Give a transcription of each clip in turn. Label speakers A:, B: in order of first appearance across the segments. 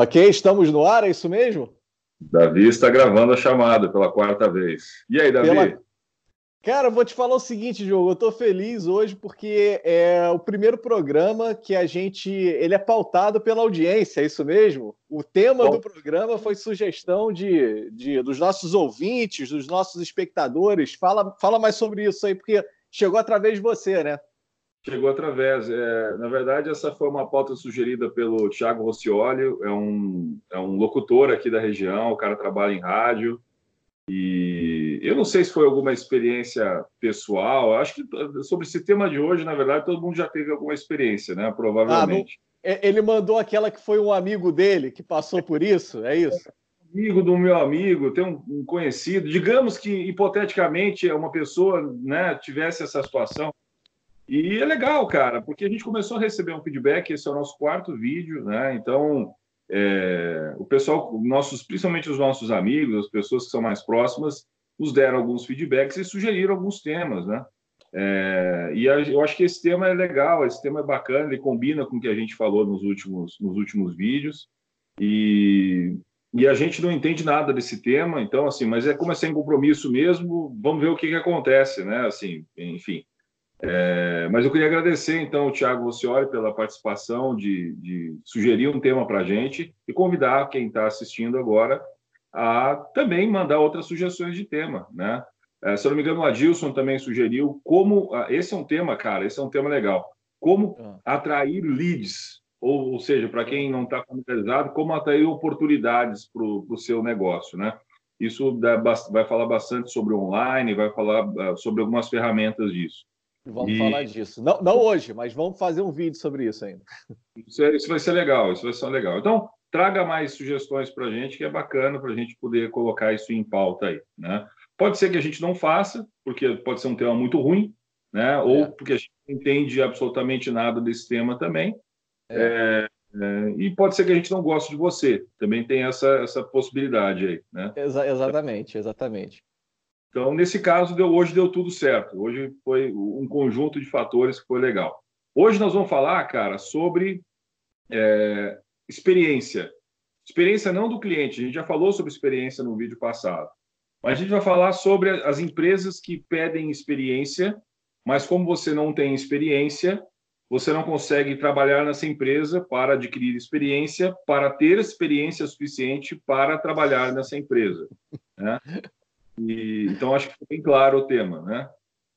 A: Ok, estamos no ar, é isso mesmo?
B: Davi está gravando a chamada pela quarta vez. E aí, Davi? Pela...
A: Cara, vou te falar o seguinte, Diogo, eu estou feliz hoje porque é o primeiro programa que a gente, ele é pautado pela audiência, é isso mesmo? O tema Bom. do programa foi sugestão de, de, dos nossos ouvintes, dos nossos espectadores. Fala, fala mais sobre isso aí, porque chegou através de você, né?
B: Chegou através. É, na verdade, essa foi uma pauta sugerida pelo Thiago Rossioli, é um, é um locutor aqui da região, o cara trabalha em rádio. E eu não sei se foi alguma experiência pessoal, acho que sobre esse tema de hoje, na verdade, todo mundo já teve alguma experiência, né? Provavelmente.
A: Ah, não... Ele mandou aquela que foi um amigo dele que passou por isso, é isso?
B: amigo do meu amigo, tem um, um, conhecido, digamos que hipoteticamente uma pessoa né, tivesse essa situação, e é legal, cara, porque a gente começou a receber um feedback, esse é o nosso quarto vídeo, né? Então, é, o pessoal, nossos, principalmente os nossos amigos, as pessoas que são mais próximas, nos deram alguns feedbacks e sugeriram alguns temas, né? É, e a, eu acho que esse tema é legal, esse tema é bacana, ele combina com o que a gente falou nos últimos, nos últimos vídeos. E, e a gente não entende nada desse tema, então, assim, mas é como é sem compromisso mesmo, vamos ver o que, que acontece, né? Assim, enfim. É, mas eu queria agradecer, então, o Tiago Vocioli pela participação, de, de sugerir um tema para a gente e convidar quem está assistindo agora a também mandar outras sugestões de tema, né? É, se eu não me engano, o Adilson também sugeriu como... Ah, esse é um tema, cara, esse é um tema legal. Como ah. atrair leads, ou, ou seja, para quem não está familiarizado, como atrair oportunidades para o seu negócio, né? Isso dá, vai falar bastante sobre online, vai falar uh, sobre algumas ferramentas disso.
A: Vamos e... falar disso. Não, não hoje, mas vamos fazer um vídeo sobre isso ainda.
B: Isso, é, isso vai ser legal, isso vai ser legal. Então, traga mais sugestões para a gente, que é bacana para a gente poder colocar isso em pauta aí. Né? Pode ser que a gente não faça, porque pode ser um tema muito ruim, né? ou é. porque a gente não entende absolutamente nada desse tema também. É. É, e pode ser que a gente não goste de você. Também tem essa, essa possibilidade aí. Né?
A: Exa exatamente, exatamente.
B: Então, nesse caso, deu, hoje deu tudo certo. Hoje foi um conjunto de fatores que foi legal. Hoje nós vamos falar, cara, sobre é, experiência. Experiência não do cliente, a gente já falou sobre experiência no vídeo passado. Mas a gente vai falar sobre as empresas que pedem experiência, mas como você não tem experiência, você não consegue trabalhar nessa empresa para adquirir experiência, para ter experiência suficiente para trabalhar nessa empresa. Né? E, então, acho que ficou bem claro o tema, né?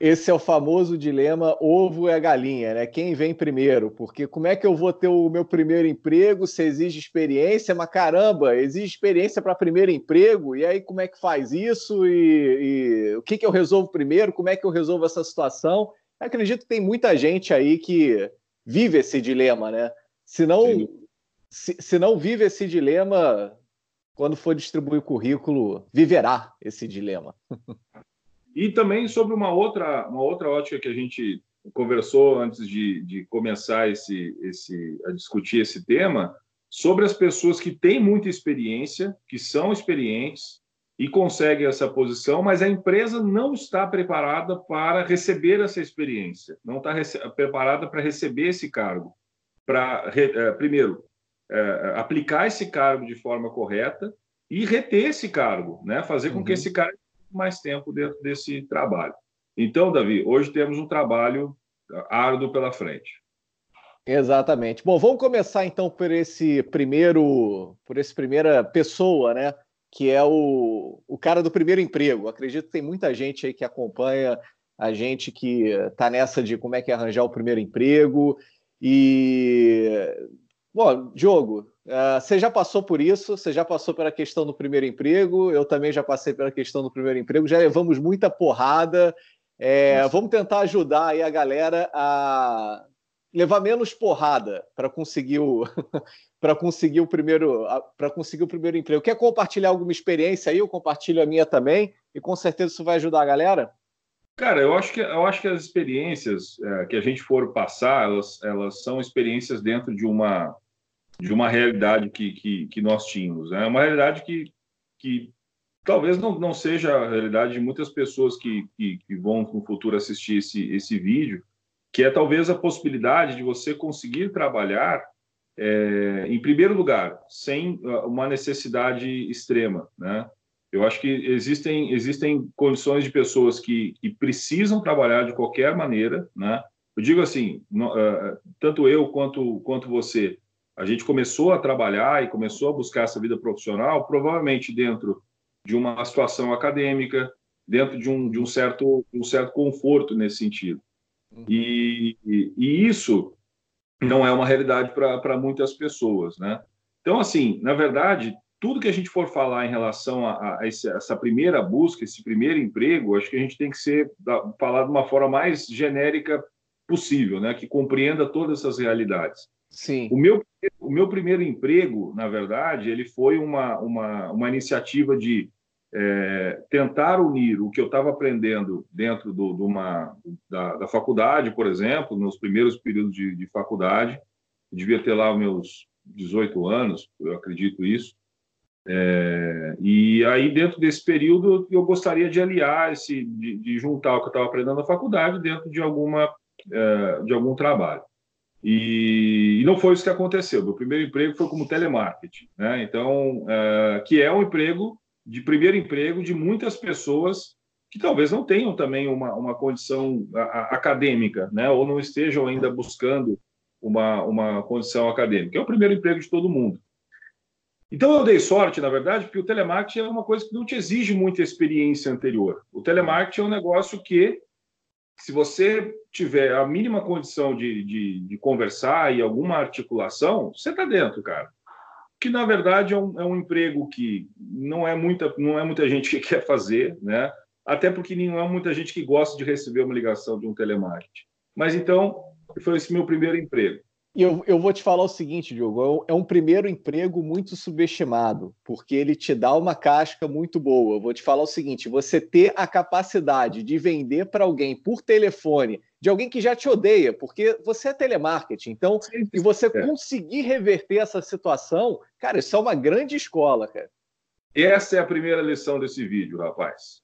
A: Esse é o famoso dilema ovo é galinha, né? Quem vem primeiro? Porque como é que eu vou ter o meu primeiro emprego se exige experiência? Mas caramba, exige experiência para primeiro emprego? E aí como é que faz isso? E, e, o que, que eu resolvo primeiro? Como é que eu resolvo essa situação? Eu acredito que tem muita gente aí que vive esse dilema, né? Se não, se, se não vive esse dilema, quando for distribuir o currículo, viverá esse dilema.
B: E também sobre uma outra, uma outra ótica que a gente conversou antes de, de começar esse, esse, a discutir esse tema, sobre as pessoas que têm muita experiência, que são experientes e conseguem essa posição, mas a empresa não está preparada para receber essa experiência, não está preparada para receber esse cargo. Para, eh, primeiro, é, aplicar esse cargo de forma correta e reter esse cargo, né? fazer com uhum. que esse cara tenha mais tempo dentro desse trabalho. Então, Davi, hoje temos um trabalho árduo pela frente.
A: Exatamente. Bom, vamos começar então por esse primeiro, por esse primeira pessoa, né? Que é o, o cara do primeiro emprego. Acredito que tem muita gente aí que acompanha a gente que está nessa de como é que é arranjar o primeiro emprego. E Bom, Diogo, uh, você já passou por isso, você já passou pela questão do primeiro emprego, eu também já passei pela questão do primeiro emprego, já levamos muita porrada. É, vamos tentar ajudar aí a galera a levar menos porrada para conseguir o para conseguir o primeiro para conseguir o primeiro emprego. Quer compartilhar alguma experiência aí? Eu compartilho a minha também e com certeza isso vai ajudar a galera.
B: Cara, eu acho que eu acho que as experiências é, que a gente for passar, elas, elas são experiências dentro de uma de uma realidade que, que, que nós tínhamos. É né? uma realidade que, que talvez não, não seja a realidade de muitas pessoas que, que, que, vão no futuro assistir esse, esse vídeo, que é talvez a possibilidade de você conseguir trabalhar é, em primeiro lugar, sem ah, uma necessidade extrema, né? Eu acho que existem, existem condições de pessoas que, que precisam trabalhar de qualquer maneira, né? Eu digo assim, no, uh, tanto eu quanto, quanto você, a gente começou a trabalhar e começou a buscar essa vida profissional, provavelmente dentro de uma situação acadêmica, dentro de um, de um, certo, um certo conforto nesse sentido. Uhum. E, e, e isso não é uma realidade para muitas pessoas, né? Então, assim, na verdade, tudo que a gente for falar em relação a, a esse, essa primeira busca, esse primeiro emprego, acho que a gente tem que ser da, falar de uma forma mais genérica possível, né? Que compreenda todas essas realidades.
A: Sim.
B: O meu, o meu primeiro emprego, na verdade, ele foi uma, uma, uma iniciativa de é, tentar unir o que eu estava aprendendo dentro do, do uma, da, da, faculdade, por exemplo, nos primeiros períodos de, de faculdade, devia ter lá meus 18 anos, eu acredito isso, é, e aí, dentro desse período, eu gostaria de aliar, esse, de, de juntar o que eu estava aprendendo na faculdade dentro de, alguma, é, de algum trabalho. E, e, não foi isso que aconteceu. Meu primeiro emprego foi como telemarketing, né? Então, é, que é um emprego de primeiro emprego de muitas pessoas que talvez não tenham também uma, uma condição acadêmica, né? ou não estejam ainda buscando uma, uma condição acadêmica. É o primeiro emprego de todo mundo. Então eu dei sorte, na verdade, porque o telemarketing é uma coisa que não te exige muita experiência anterior. O telemarketing é um negócio que, se você tiver a mínima condição de, de, de conversar e alguma articulação, você está dentro, cara que na verdade é um, é um, emprego que não é muita não é muita gente que quer fazer, né? Até porque não é muita gente que gosta de receber uma ligação de um telemarketing. Mas então foi esse meu primeiro emprego.
A: E eu, eu vou te falar o seguinte, Diogo, é um primeiro emprego muito subestimado, porque ele te dá uma casca muito boa. Eu vou te falar o seguinte: você ter a capacidade de vender para alguém por telefone, de alguém que já te odeia, porque você é telemarketing, então, sim, sim, e você é. conseguir reverter essa situação, cara, isso é uma grande escola, cara.
B: Essa é a primeira lição desse vídeo, rapaz.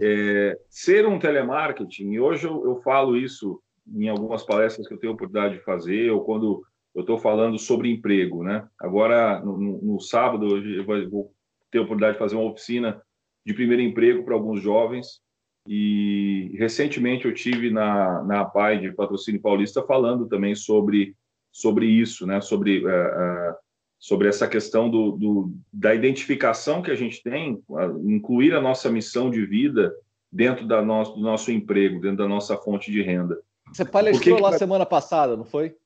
B: É, ser um telemarketing, e hoje eu, eu falo isso em algumas palestras que eu tenho a oportunidade de fazer, ou quando eu estou falando sobre emprego, né? Agora, no, no sábado, eu vou ter a oportunidade de fazer uma oficina de primeiro emprego para alguns jovens, e recentemente eu tive na, na APAI de Patrocínio Paulista falando também sobre, sobre isso, né? Sobre, uh, uh, sobre essa questão do, do, da identificação que a gente tem, uh, incluir a nossa missão de vida dentro da nosso, do nosso emprego, dentro da nossa fonte de renda.
A: Você palestrou que lá semana passada, não foi?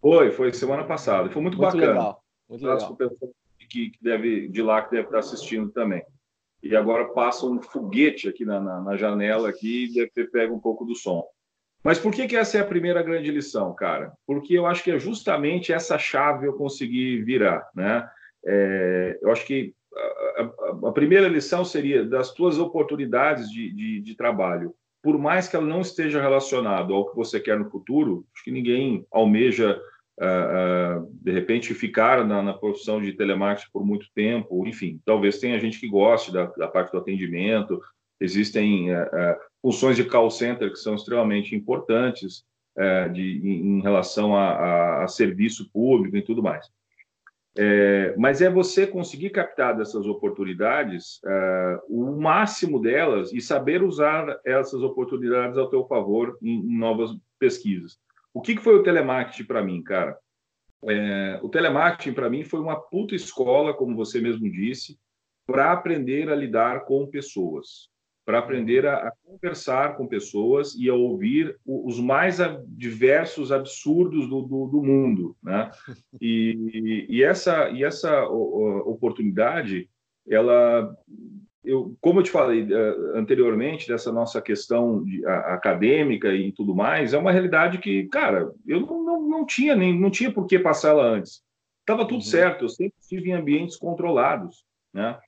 B: Foi, foi semana passada. Foi muito, muito bacana. Legal. Muito legal. Que, que deve, de lá que deve estar assistindo também. E agora passa um foguete aqui na, na, na janela aqui e deve ter pego um pouco do som. Mas por que, que essa é a primeira grande lição, cara? Porque eu acho que é justamente essa chave eu consegui virar, né? É, eu acho que a, a, a, primeira lição seria das tuas oportunidades de, de, de trabalho por mais que ela não esteja relacionada ao que você quer no futuro, acho que ninguém almeja, uh, uh, de repente, ficar na, na, profissão de telemarketing por muito tempo. Enfim, talvez tenha gente que goste da, da parte do atendimento. Existem uh, funções de call center que são extremamente importantes de, em, em relação a, a, a serviço público e tudo mais. É, mas é você conseguir captar dessas oportunidades é, o máximo delas e saber usar essas oportunidades ao teu favor em, em novas pesquisas. O que, que foi o telemarketing para mim, cara? É, o telemarketing para mim foi uma puta escola, como você mesmo disse, para aprender a lidar com pessoas para aprender a, a, conversar com pessoas e a ouvir os mais diversos absurdos do, do, do mundo, né? E, e, essa e essa oportunidade, ela, eu, como eu te falei uh, anteriormente dessa nossa questão de, a, acadêmica e tudo mais, é uma realidade que, cara, eu não, não, não tinha nem não tinha por que passar ela antes. Estava tudo uhum. certo, eu sempre estive em ambientes controlados, né?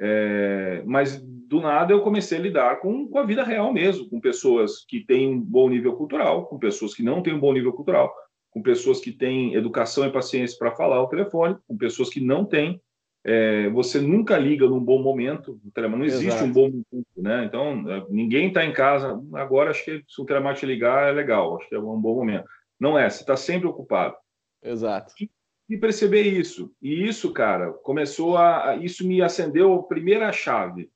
B: É, mas do nada eu comecei a lidar com, com a vida real mesmo, com pessoas que têm um bom nível cultural, com pessoas que não têm um bom nível cultural, com pessoas que têm educação e paciência para falar ao telefone, com pessoas que não têm. É, você nunca liga num bom momento, o telefone não existe Exato. um bom momento, né? Então, é, ninguém está em casa. Agora, acho que se o telemarketing ligar é legal, acho que é um bom momento. Não é, você está sempre ocupado.
A: Exato.
B: E e perceber isso. E isso, cara, começou a. Isso me acendeu a primeira chave.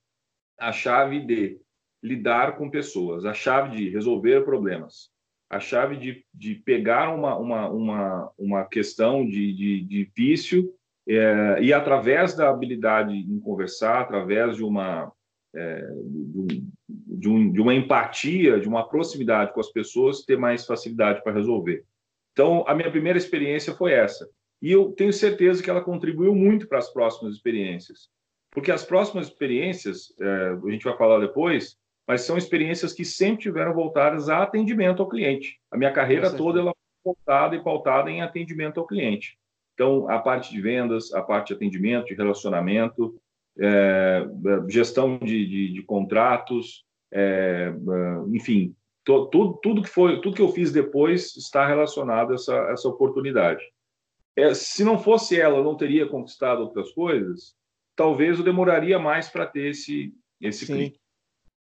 B: A chave de lidar com pessoas, a chave de resolver problemas, a chave de, de pegar uma, uma, uma, uma questão de, de, de vício é, e, através da habilidade em conversar, através de uma, é, de, um, de, uma empatia, de uma proximidade com as pessoas, ter mais facilidade para resolver. Então, a minha primeira experiência foi essa. E eu tenho certeza que ela contribuiu muito para as próximas experiências. Porque as próximas experiências, é, a gente vai falar depois, mas são experiências que sempre tiveram voltadas a atendimento ao cliente. A minha carreira toda ela foi voltada e pautada em atendimento ao cliente. Então, a parte de vendas, a parte de atendimento, de relacionamento, é, gestão de, de, de contratos, é, enfim, to, tudo, tudo que foi, tudo que eu fiz depois está relacionado a essa, essa oportunidade é, se não fosse ela, eu não teria conquistado outras coisas, talvez eu demoraria mais para ter esse, esse
A: sim. clique.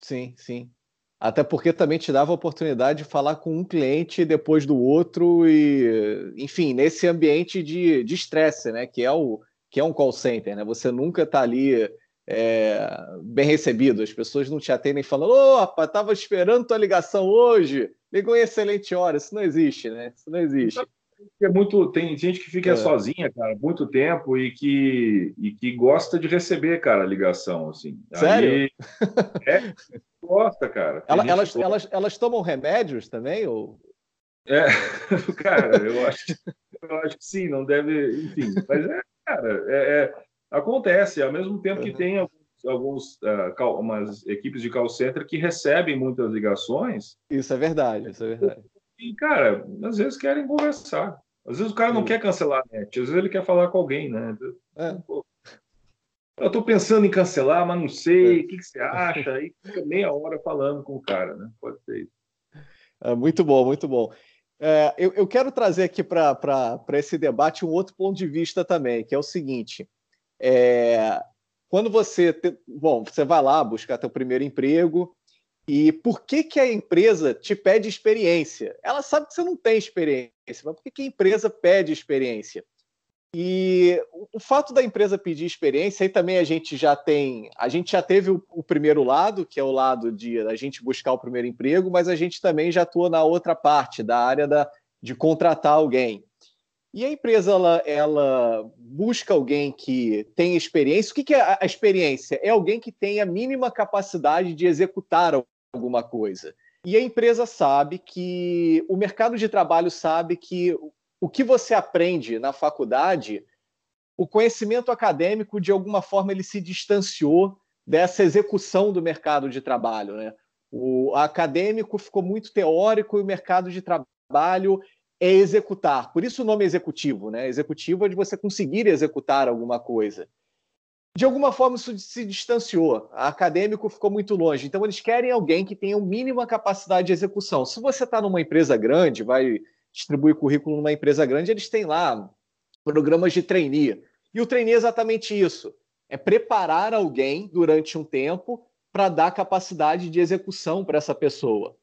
A: Sim, sim. Até porque também te dava a oportunidade de falar com um cliente depois do outro e, enfim, nesse ambiente de estresse, né? Que é o que é um call center, né? Você nunca está ali é, bem recebido. As pessoas não te atendem falando, opa, estava esperando tua ligação hoje, ligou em excelente hora. Isso não existe, né? Isso não existe
B: é muito tem gente que fica é. sozinha, cara, muito tempo e que e que gosta de receber, cara, a ligação assim.
A: Sério? Aí,
B: é, gosta, cara.
A: Ela, elas, gosta. elas elas tomam remédios também ou?
B: É, cara, eu acho, eu acho que sim, não deve, enfim, mas é, cara, é, é acontece ao mesmo tempo que tem alguns, alguns uh, umas equipes de call center que recebem muitas ligações.
A: Isso é verdade, isso é verdade
B: e, cara, às vezes querem conversar. Às vezes o cara não Sim. quer cancelar a net, às vezes ele quer falar com alguém, né? É. Eu estou pensando em cancelar, mas não sei, é. o que, que, você acha? Aí fica meia hora falando com o cara, né? Pode ser isso.
A: É, muito bom, muito bom. É, eu, eu, quero trazer aqui para esse debate um outro ponto de vista também, que é o seguinte: é, quando você. Te, bom, você vai lá buscar teu primeiro emprego, e por que, que a empresa te pede experiência? Ela sabe que você não tem experiência, mas por que, que a empresa pede experiência? E o fato da empresa pedir experiência, aí também a gente já tem, a gente já teve o, o, primeiro lado, que é o lado de a gente buscar o primeiro emprego, mas a gente também já atua na outra parte, da área da, de contratar alguém. E a empresa ela, ela busca alguém que tem experiência. O que, que é a experiência? É alguém que tem a mínima capacidade de executar alguma coisa. E a empresa sabe que o mercado de trabalho sabe que o que você aprende na faculdade, o conhecimento acadêmico, de alguma forma, ele se distanciou dessa execução do mercado de trabalho. Né? O acadêmico ficou muito teórico e o mercado de trabalho é executar. Por isso o nome é executivo. Né? Executivo é de você conseguir executar alguma coisa de alguma forma isso se distanciou. A acadêmico ficou muito longe. Então eles querem alguém que tenha o mínima capacidade de execução. Se você está numa empresa grande, vai distribuir currículo numa empresa grande, eles têm lá programas de trainee. E o trainee é exatamente isso: é preparar alguém durante um tempo para dar capacidade de execução para essa pessoa.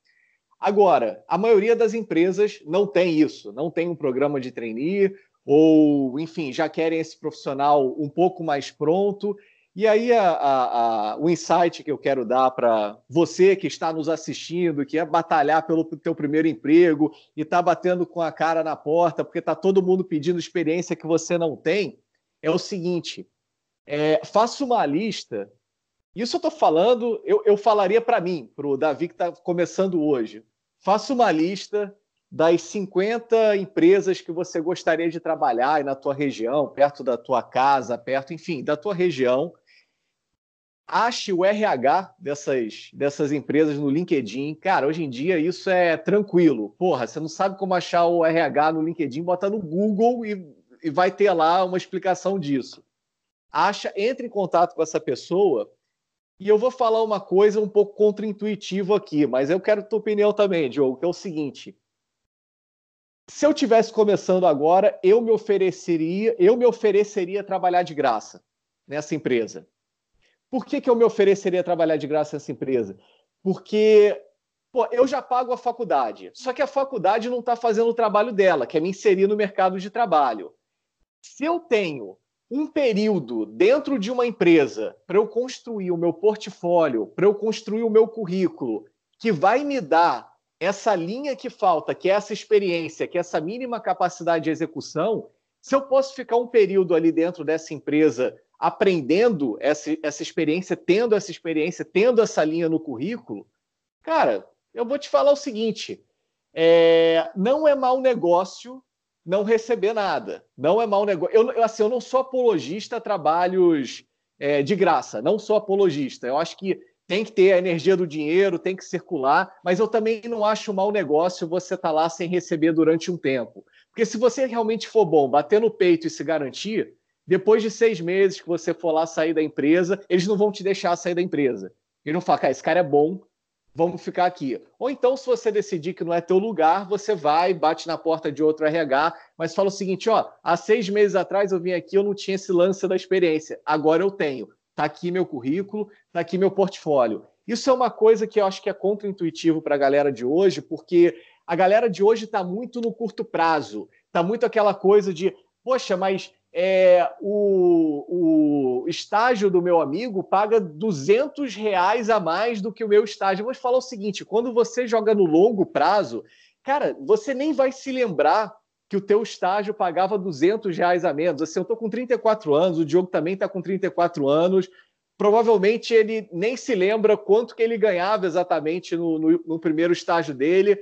A: Agora, a maioria das empresas não tem isso, não tem um programa de trainee, ou, enfim, já querem esse profissional um pouco mais pronto. E aí, a, a, a, o insight que eu quero dar para você que está nos assistindo, que é batalhar pelo teu primeiro emprego e está batendo com a cara na porta porque está todo mundo pedindo experiência que você não tem, é o seguinte: é, faça uma lista. Isso eu estou falando, eu, eu falaria para mim, para o Davi que está começando hoje. Faça uma lista das 50 empresas que você gostaria de trabalhar na tua região, perto da tua casa, perto, enfim, da tua região. Ache o RH dessas, dessas empresas no LinkedIn. Cara, hoje em dia isso é tranquilo. Porra, você não sabe como achar o RH no LinkedIn, bota no Google e, e vai ter lá uma explicação disso. Acha, entre em contato com essa pessoa e eu vou falar uma coisa um pouco contraintuitiva aqui, mas eu quero tua opinião também, Diogo, que é o seguinte se eu tivesse começando agora, eu me ofereceria, eu me ofereceria trabalhar de graça nessa empresa. Por que, que eu me ofereceria trabalhar de graça nessa empresa? Porque pô, eu já pago a faculdade, só que a faculdade não está fazendo o trabalho dela, que é me inserir no mercado de trabalho. Se eu tenho um período dentro de uma empresa para eu construir o meu portfólio, para eu construir o meu currículo, que vai me dar essa linha que falta, que é essa experiência, que é essa mínima capacidade de execução, se eu posso ficar um período ali dentro dessa empresa aprendendo essa, essa experiência, tendo essa experiência, tendo essa linha no currículo, cara, eu vou te falar o seguinte: é, não é mau negócio não receber nada. Não é mau negócio. Eu, assim, eu não sou apologista a trabalhos é, de graça, não sou apologista. Eu acho que tem que ter a energia do dinheiro, tem que circular, mas eu também não acho mau negócio você estar tá lá sem receber durante um tempo. Porque se você realmente for bom, bater no peito e se garantir, depois de seis meses que você for lá sair da empresa, eles não vão te deixar sair da empresa. Eles vão falar, cara, esse cara é bom, vamos ficar aqui. Ou então, se você decidir que não é teu lugar, você vai, bate na porta de outro RH, mas fala o seguinte: ó, há seis meses atrás eu vim aqui, eu não tinha esse lance da experiência, agora eu tenho. Tá aqui meu currículo, tá aqui meu portfólio. Isso é uma coisa que eu acho que é contraintuitivo para a galera de hoje, porque a galera de hoje está muito no curto prazo, está muito aquela coisa de, poxa, mas é, o, o, estágio do meu amigo paga 200 reais a mais do que o meu estágio. Vou te falar o seguinte: quando você joga no longo prazo, cara, você nem vai se lembrar que o teu estágio pagava 200 reais a menos. Assim, eu estou com 34 anos, o Diogo também está com 34 anos. Provavelmente ele nem se lembra quanto que ele ganhava exatamente no, no, no primeiro estágio dele.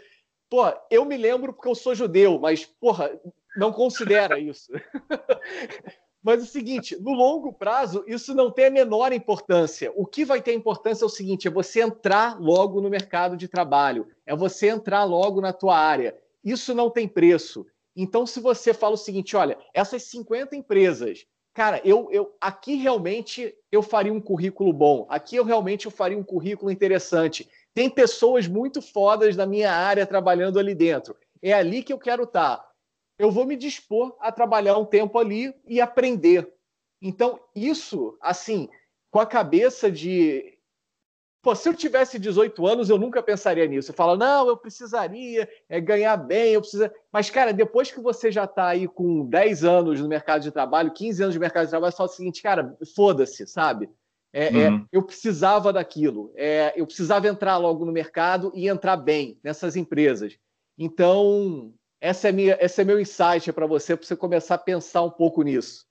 A: Pô, eu me lembro porque eu sou judeu, mas, porra, não considera isso. Mas é o seguinte, no longo prazo, isso não tem a menor importância. O que vai ter importância é o seguinte: é você entrar logo no mercado de trabalho, é você entrar logo na tua área. Isso não tem preço. Então, se você fala o seguinte, olha, essas 50 empresas, cara, eu, eu aqui realmente eu faria um currículo bom, aqui eu realmente eu faria um currículo interessante. Tem pessoas muito fodas da minha área trabalhando ali dentro. É ali que eu quero estar eu vou me dispor a trabalhar um tempo ali e aprender. Então, isso, assim, com a cabeça de. Pô, se eu tivesse 18 anos, eu nunca pensaria nisso. Eu falo, não, eu precisaria é, ganhar bem, eu precisaria. Mas, cara, depois que você já está aí com 10 anos no mercado de trabalho, 15 anos de mercado de trabalho, fala o seguinte, cara, foda-se, sabe? É, é uhum. é, eu precisava daquilo. É, eu precisava entrar logo no mercado e entrar bem nessas empresas. Então, essa é minha, esse é meu insight para você, para você começar a pensar um pouco nisso.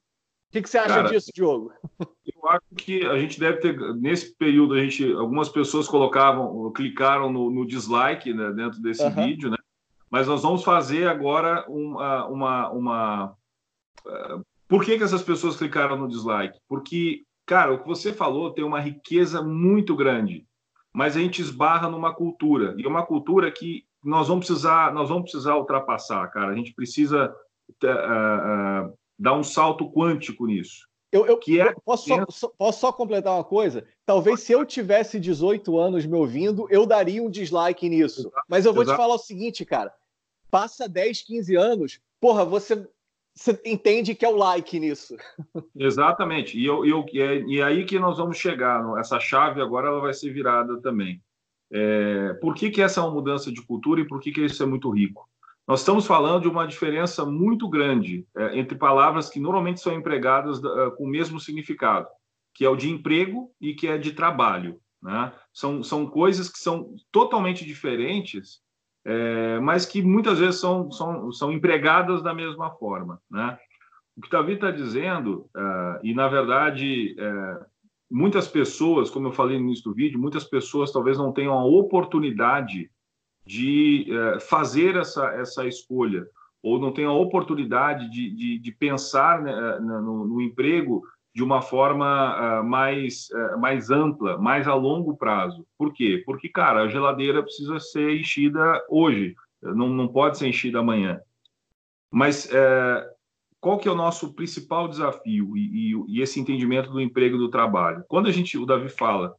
A: O que, que você acha Cara, disso, Diogo?
B: Eu acho que a gente deve ter, nesse período, a gente, algumas pessoas colocavam, clicaram no, no dislike né, dentro desse uhum. vídeo, né? Mas nós vamos fazer agora uma. uma, uma uh, por que, que essas pessoas clicaram no dislike? Porque, cara, o que você falou tem uma riqueza muito grande, mas a gente esbarra numa cultura, e uma cultura que nós vamos precisar, nós vamos precisar ultrapassar, cara. A gente precisa uh, uh, dar um salto quântico nisso.
A: Eu, eu, que é... posso, só, posso só completar uma coisa? Talvez se eu tivesse 18 anos me ouvindo, eu daria um dislike nisso. Exato, Mas eu vou exato. te falar o seguinte, cara. Passa 10, 15 anos, porra, você, você entende que é o like nisso.
B: Exatamente. E, eu, eu, é, e é aí que nós vamos chegar. Essa chave agora ela vai ser virada também. É, por que, que essa é uma mudança de cultura e por que, que isso é muito rico? Nós estamos falando de uma diferença muito grande é, entre palavras que normalmente são empregadas uh, com o mesmo significado, que é o de emprego e que é de trabalho. Né? São, são coisas que são totalmente diferentes, é, mas que muitas vezes são, são, são empregadas da mesma forma. Né? O que Davi está dizendo, uh, e na verdade é, muitas pessoas, como eu falei no início do vídeo, muitas pessoas talvez não tenham a oportunidade de é, fazer essa, essa escolha, ou não tenham a oportunidade de, de, de pensar né, eh, no, no, emprego de uma forma uh, mais, uh, mais ampla, mais a longo prazo. Por quê? Porque, cara, a geladeira precisa ser enchida hoje, não, não pode ser enchida amanhã. Mas uh, qual que é o nosso principal desafio e, e, e, esse entendimento do emprego e do trabalho? Quando a gente, o Davi fala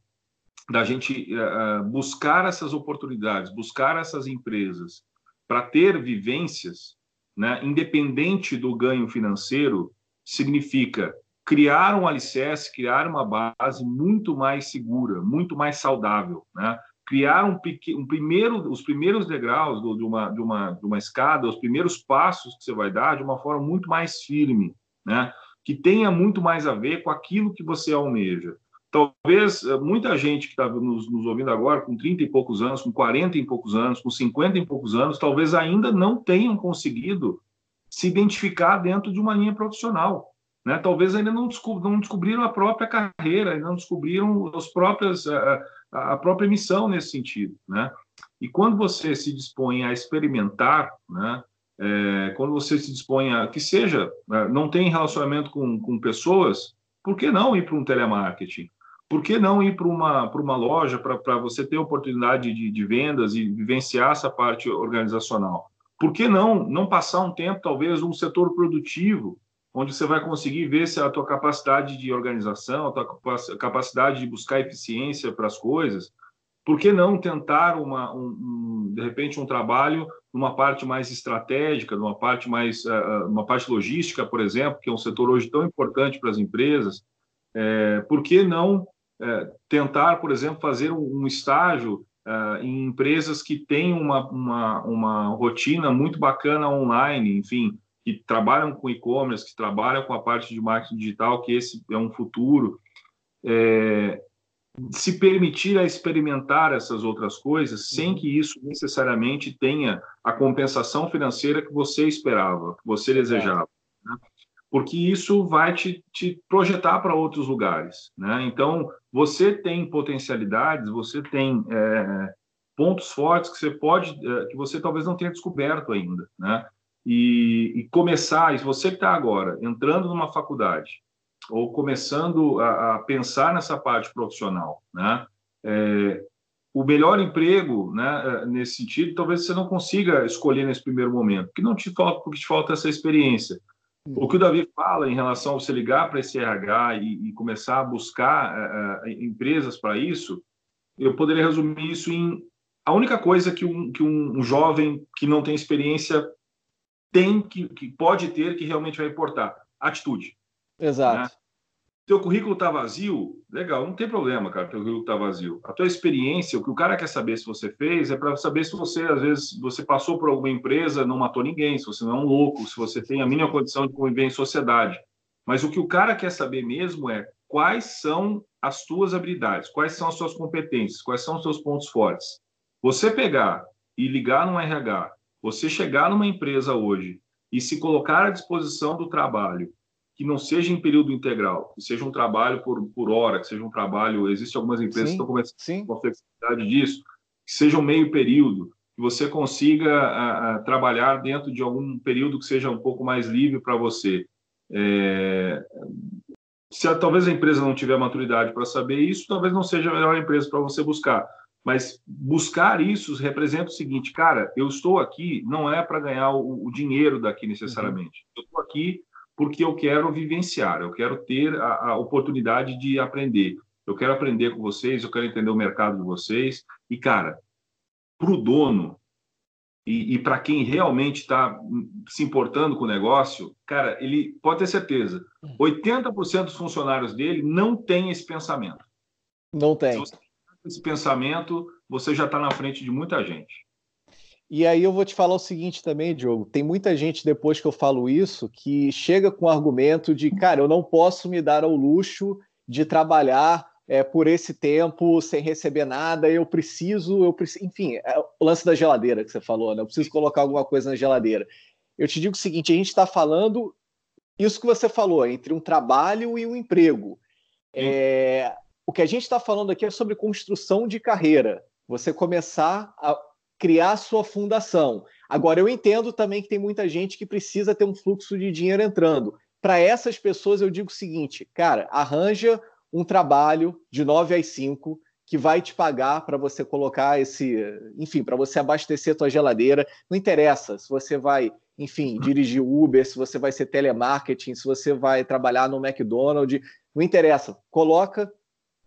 B: da gente uh, buscar essas oportunidades, buscar essas empresas para ter vivências, né, independente do ganho financeiro, significa criar um alicerce, criar uma base muito mais segura, muito mais saudável, né? criar um, um, primeiro, os primeiros degraus de, uma, de, uma, de uma escada, os primeiros passos que você vai dar de uma forma muito mais firme, né? Que tenha muito mais a ver com aquilo que você almeja. Talvez eh, muita gente que está nos, nos, ouvindo agora, com 30 e poucos anos, com 40 e poucos anos, com 50 e poucos anos, talvez ainda não tenham conseguido se identificar dentro de uma linha profissional. Né? Talvez ainda não, não descobriram a própria carreira, ainda não descobriram as próprias, a, a própria missão nesse sentido. Né? E quando você se dispõe a experimentar, né? É, quando você se dispõe a que seja, né, não tem relacionamento com, com pessoas, por que não ir para um telemarketing? Por que não ir para uma, uma loja para você ter oportunidade de, de vendas e vivenciar essa parte organizacional? Por que não não passar um tempo, talvez, um setor produtivo, onde você vai conseguir ver se a tua capacidade de organização, a tua capacidade de buscar eficiência para as coisas, por que não tentar uma, um, um, de repente um trabalho numa parte mais estratégica, numa parte mais uh, uma parte logística, por exemplo, que é um setor hoje tão importante para as empresas? É, por que não é, tentar, por exemplo, fazer um, estágio é, em empresas que têm uma, uma, uma rotina muito bacana online, enfim, que trabalham com e-commerce, que trabalham com a parte de marketing digital, que esse é um futuro. É, se permitir a experimentar essas outras coisas sem uhum. que isso necessariamente tenha a compensação financeira que você esperava, que você desejava porque isso vai te, te projetar para outros lugares. Né? Então, você tem potencialidades, você tem é, pontos fortes que você pode, é, que você talvez não tenha descoberto ainda. Né? E, e começar, e você que está agora entrando numa faculdade, ou começando a, a pensar nessa parte profissional, né? É, o melhor emprego, né, é, nesse sentido, talvez você não consiga escolher nesse primeiro momento, porque não te falta, porque te falta essa experiência. O que o Davi fala em relação a você ligar para esse RH e, e começar a buscar uh, empresas para isso, eu poderia resumir isso em a única coisa que um, que um, jovem que não tem experiência tem, que, que pode ter, que realmente vai importar: atitude.
A: Exato. Né?
B: Teu currículo está vazio, legal, não tem problema, cara, teu currículo está vazio. A tua experiência, o que o cara quer saber se você fez, é para saber se você, às vezes, você passou por alguma empresa, não matou ninguém, se você não é um louco, se você tem a mínima condição de conviver em sociedade. Mas o que o cara quer saber mesmo é quais são as tuas habilidades, quais são as suas competências, quais são os seus pontos fortes. Você pegar e ligar no RH, você chegar numa empresa hoje e se colocar à disposição do trabalho que não seja em período integral, que seja um trabalho por, por hora, que seja um trabalho. Existem algumas empresas sim, que estão começando com a flexibilidade disso, que seja um meio período, que você consiga a, a, trabalhar dentro de algum período que seja um pouco mais livre para você. É, se a, talvez a empresa não tiver maturidade para saber isso, talvez não seja a melhor empresa para você buscar. Mas buscar isso representa o seguinte, cara, eu estou aqui não é para ganhar o, o, dinheiro daqui necessariamente. Uhum. Eu estou aqui porque eu quero vivenciar, eu quero ter a, a oportunidade de aprender. Eu quero aprender com vocês, eu quero entender o mercado de vocês. E, cara, para o dono e, e para quem realmente está se importando com o negócio, cara, ele pode ter certeza, 80% dos funcionários dele não tem esse pensamento.
A: Não tem. Se
B: você tem esse pensamento, você já está na frente de muita gente.
A: E aí eu vou te falar o seguinte também, Diogo. Tem muita gente, depois que eu falo isso, que chega com o argumento de, cara, eu não posso me dar ao luxo de trabalhar é, por esse tempo sem receber nada, eu preciso, eu preciso, enfim, é o lance da geladeira que você falou, né? Eu preciso colocar alguma coisa na geladeira. Eu te digo o seguinte: a gente está falando isso que você falou, entre um trabalho e um emprego. É, o que a gente está falando aqui é sobre construção de carreira. Você começar a criar sua fundação. Agora, eu entendo também que tem muita gente que precisa ter um fluxo de dinheiro entrando. Para essas pessoas, eu digo o seguinte, cara, arranja um trabalho de 9 às 5 que vai te pagar para você colocar esse, enfim, para você abastecer tua geladeira. Não interessa se você vai, enfim, dirigir Uber, se você vai ser telemarketing, se você vai trabalhar no McDonald's, não interessa. Coloca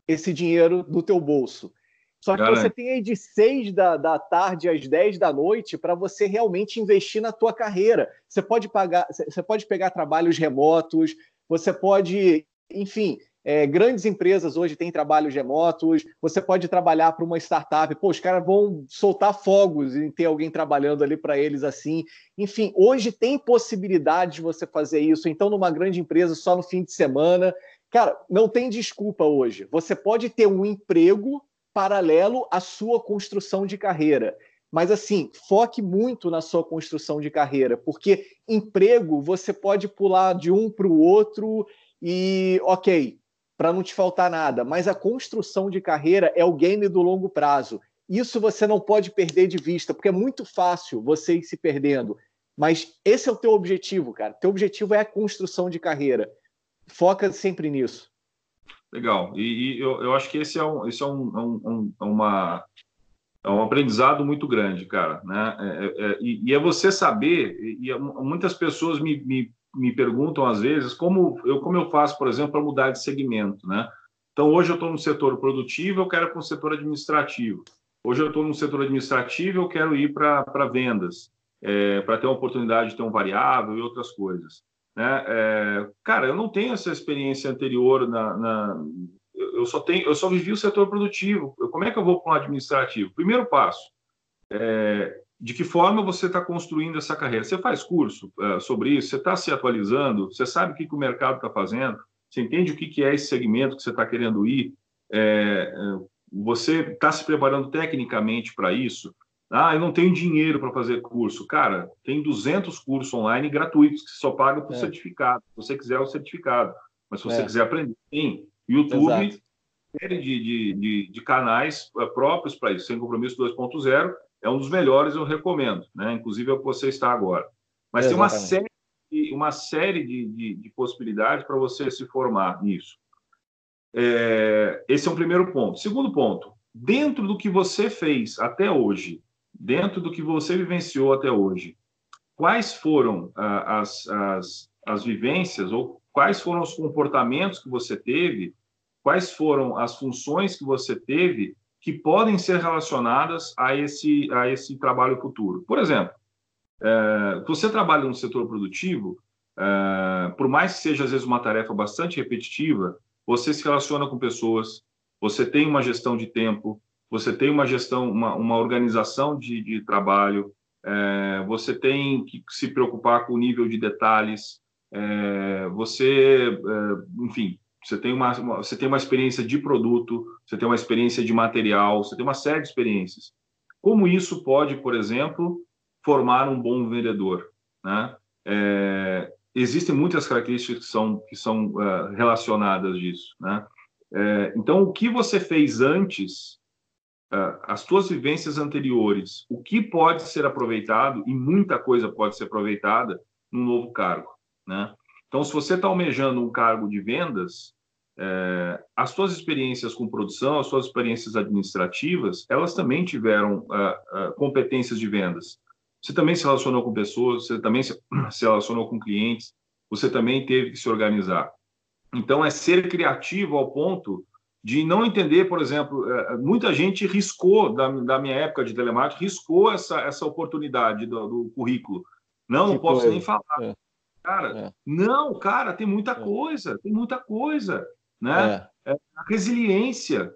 A: esse dinheiro no teu bolso. Só que você tem aí de 6 da, da tarde às 10 da noite para você realmente investir na tua carreira. Você pode pagar, você pode pegar trabalhos remotos, você pode, enfim, É, grandes empresas hoje têm trabalhos remotos, você pode trabalhar para uma startup, pô, os caras vão soltar fogos em ter alguém trabalhando ali para eles assim. Enfim, hoje tem possibilidade de você fazer isso, então, numa grande empresa, só no fim de semana. Cara, não tem desculpa hoje. Você pode ter um emprego paralelo à sua construção de carreira. Mas assim, foque muito na sua construção de carreira, porque emprego você pode pular de um para o outro e, ok, para não te faltar nada, mas a construção de carreira é o game do longo prazo. Isso você não pode perder de vista, porque é muito fácil você ir se perdendo. Mas esse é o teu objetivo, cara. Teu objetivo é a construção de carreira. Foca sempre nisso.
B: Legal. E, e eu, eu, acho que esse é, um, esse é um, um, uma, é um aprendizado muito grande, cara. Né? É, é, é e, e, é você saber, e é, muitas pessoas me, me, me perguntam às vezes como eu, como eu faço, por exemplo, para mudar de segmento. Né? Então, hoje eu estou no setor produtivo, eu quero ir para o setor administrativo. Hoje eu estou no setor administrativo, eu quero ir para vendas, é, para ter uma oportunidade de ter um variável e outras coisas. Né? É, cara, eu não tenho essa experiência anterior na, na, eu só tenho, eu só vivi o setor produtivo. Eu, como é que eu vou para o administrativo? Primeiro passo, é, de que forma você está construindo essa carreira? Você faz curso é, sobre isso? Você está se atualizando? Você sabe o que, que o mercado está fazendo? Você entende o que, que é esse segmento que você está querendo ir? É você está se preparando tecnicamente para isso? Ah, eu não tenho dinheiro para fazer curso. Cara, tem 200 cursos online gratuitos que só pagam por é. certificado. Se você quiser o certificado. Mas se você é. quiser aprender, tem. YouTube, série de, de, de, de, canais eh, próprios para isso. Sem Compromisso 2.0 é um dos melhores, eu recomendo. Né? Inclusive é o que você está agora. Mas Exatamente. tem uma série, uma série de, de, de possibilidades para você se formar nisso. É, esse é um primeiro ponto. Segundo ponto, dentro do que você fez até hoje, dentro do que você vivenciou até hoje, quais foram ah, as, as, as vivências ou quais foram os comportamentos que você teve, quais foram as funções que você teve que podem ser relacionadas a esse, a esse trabalho futuro. Por exemplo, é, você trabalha no setor produtivo, é, por mais que seja às vezes uma tarefa bastante repetitiva, você se relaciona com pessoas, você tem uma gestão de tempo, você tem uma gestão, uma, uma organização de, de trabalho, é, você tem que se preocupar com o nível de detalhes, é, você, é, enfim, você tem uma, uma, você tem uma experiência de produto, você tem uma experiência de material, você tem uma série de experiências. Como isso pode, por exemplo, formar um bom vendedor? Né? É, existem muitas características que são, que são uh, relacionadas disso. Né? É, então, o que você fez antes as tuas vivências anteriores, o que pode ser aproveitado, e muita coisa pode ser aproveitada num novo cargo. Né? Então, se você está almejando um cargo de vendas, é, as suas experiências com produção, as suas experiências administrativas, elas também tiveram uh, uh, competências de vendas. Você também se relacionou com pessoas, você também se, se relacionou com clientes, você também teve que se organizar. Então, é ser criativo ao ponto de não entender, por exemplo, é, muita gente riscou, da, da minha época de telemarketing, riscou essa, essa oportunidade do, do currículo. Não, que não posso coisa. nem falar. É. Cara, é. não, cara, tem muita é. coisa, tem muita coisa, né? É. é. a resiliência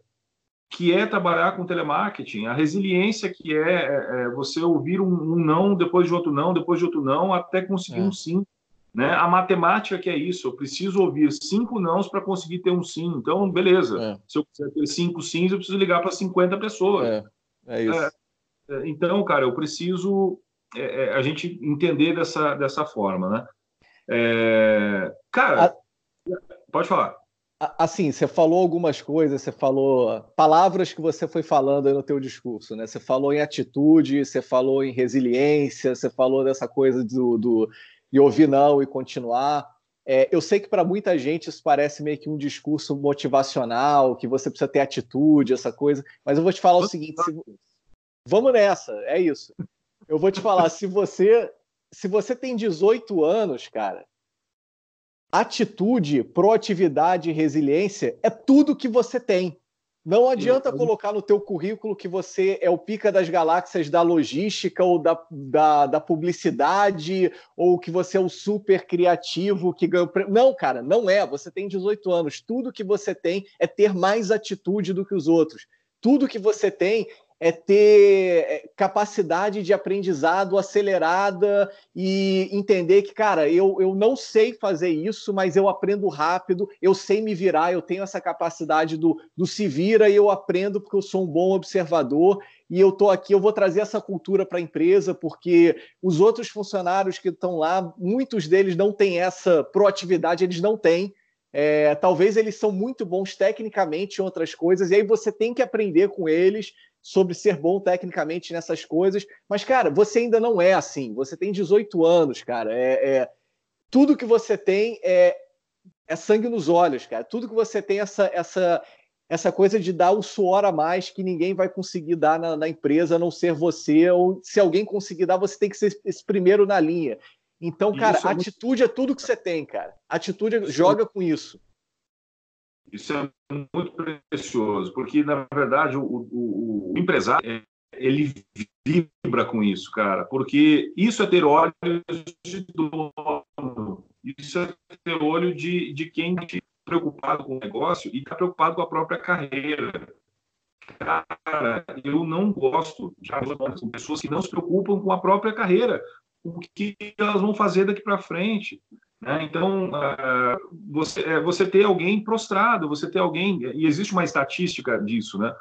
B: que é trabalhar com telemarketing, a resiliência que é, você ouvir um, um, não, depois de outro não, depois de outro não, até conseguir um sim. Né? A matemática que é isso, eu preciso ouvir cinco nãos para conseguir ter um sim. Então, beleza. É. Se eu quiser ter cinco sims, eu preciso ligar para 50 pessoas. É, é isso. É, é, então, cara, eu preciso é, é, a gente entender dessa, dessa forma, né? cara, a... pode falar.
A: Assim, você falou algumas coisas, você falou palavras que você foi falando no teu discurso, né? Você falou em atitude, você falou em resiliência, você falou dessa coisa do, do e ouvir não e continuar. É, eu sei que para muita gente isso parece meio que um discurso motivacional, que você precisa ter atitude, essa coisa, mas eu vou te falar o seguinte: se... vamos nessa, é isso. Eu vou te falar, se você se você tem 18 anos, cara, atitude, proatividade e resiliência é tudo que você tem. Não adianta colocar no teu currículo que você é o pica das galáxias da logística ou da, da, da publicidade ou que você é o super criativo que ganhou... Não, cara, não é. Você tem 18 anos. Tudo que você tem é ter mais atitude do que os outros. Tudo que você tem é ter é, capacidade de aprendizado acelerada e entender que, cara, eu, eu não sei fazer isso, mas eu aprendo rápido, eu sei me virar, eu tenho essa capacidade do, do se vira e eu aprendo porque eu sou um bom observador e eu estou aqui, eu vou trazer essa cultura para a empresa, porque os outros funcionários que estão lá, muitos deles não têm essa proatividade, eles não têm. É, talvez eles são muito bons tecnicamente em outras coisas, e aí você tem que aprender com eles sobre ser bom tecnicamente nessas coisas. Mas, cara, você ainda não é assim. Você tem 18 anos, cara. É, é... Tudo que você tem é, é sangue nos olhos, cara. Tudo que você tem essa, essa, essa coisa de dar o suor a mais que ninguém vai conseguir dar na, na, empresa, a não ser você. Ou se alguém conseguir dar, você tem que ser esse primeiro na linha. Então, cara, é atitude muito... é tudo que você tem, cara. Atitude é joga com isso.
B: Isso é muito precioso, porque, na verdade, o, o, o empresário ele vibra com isso, cara, porque isso é ter olhos de dono, isso é ter olho de, de quem está preocupado com o negócio e está preocupado com a própria carreira. Cara, eu não gosto de pessoas que não se preocupam com a própria carreira, o que elas vão fazer daqui para frente. Né? Então, uh, você, é, você ter alguém prostrado, você ter alguém, e existe uma estatística disso, né?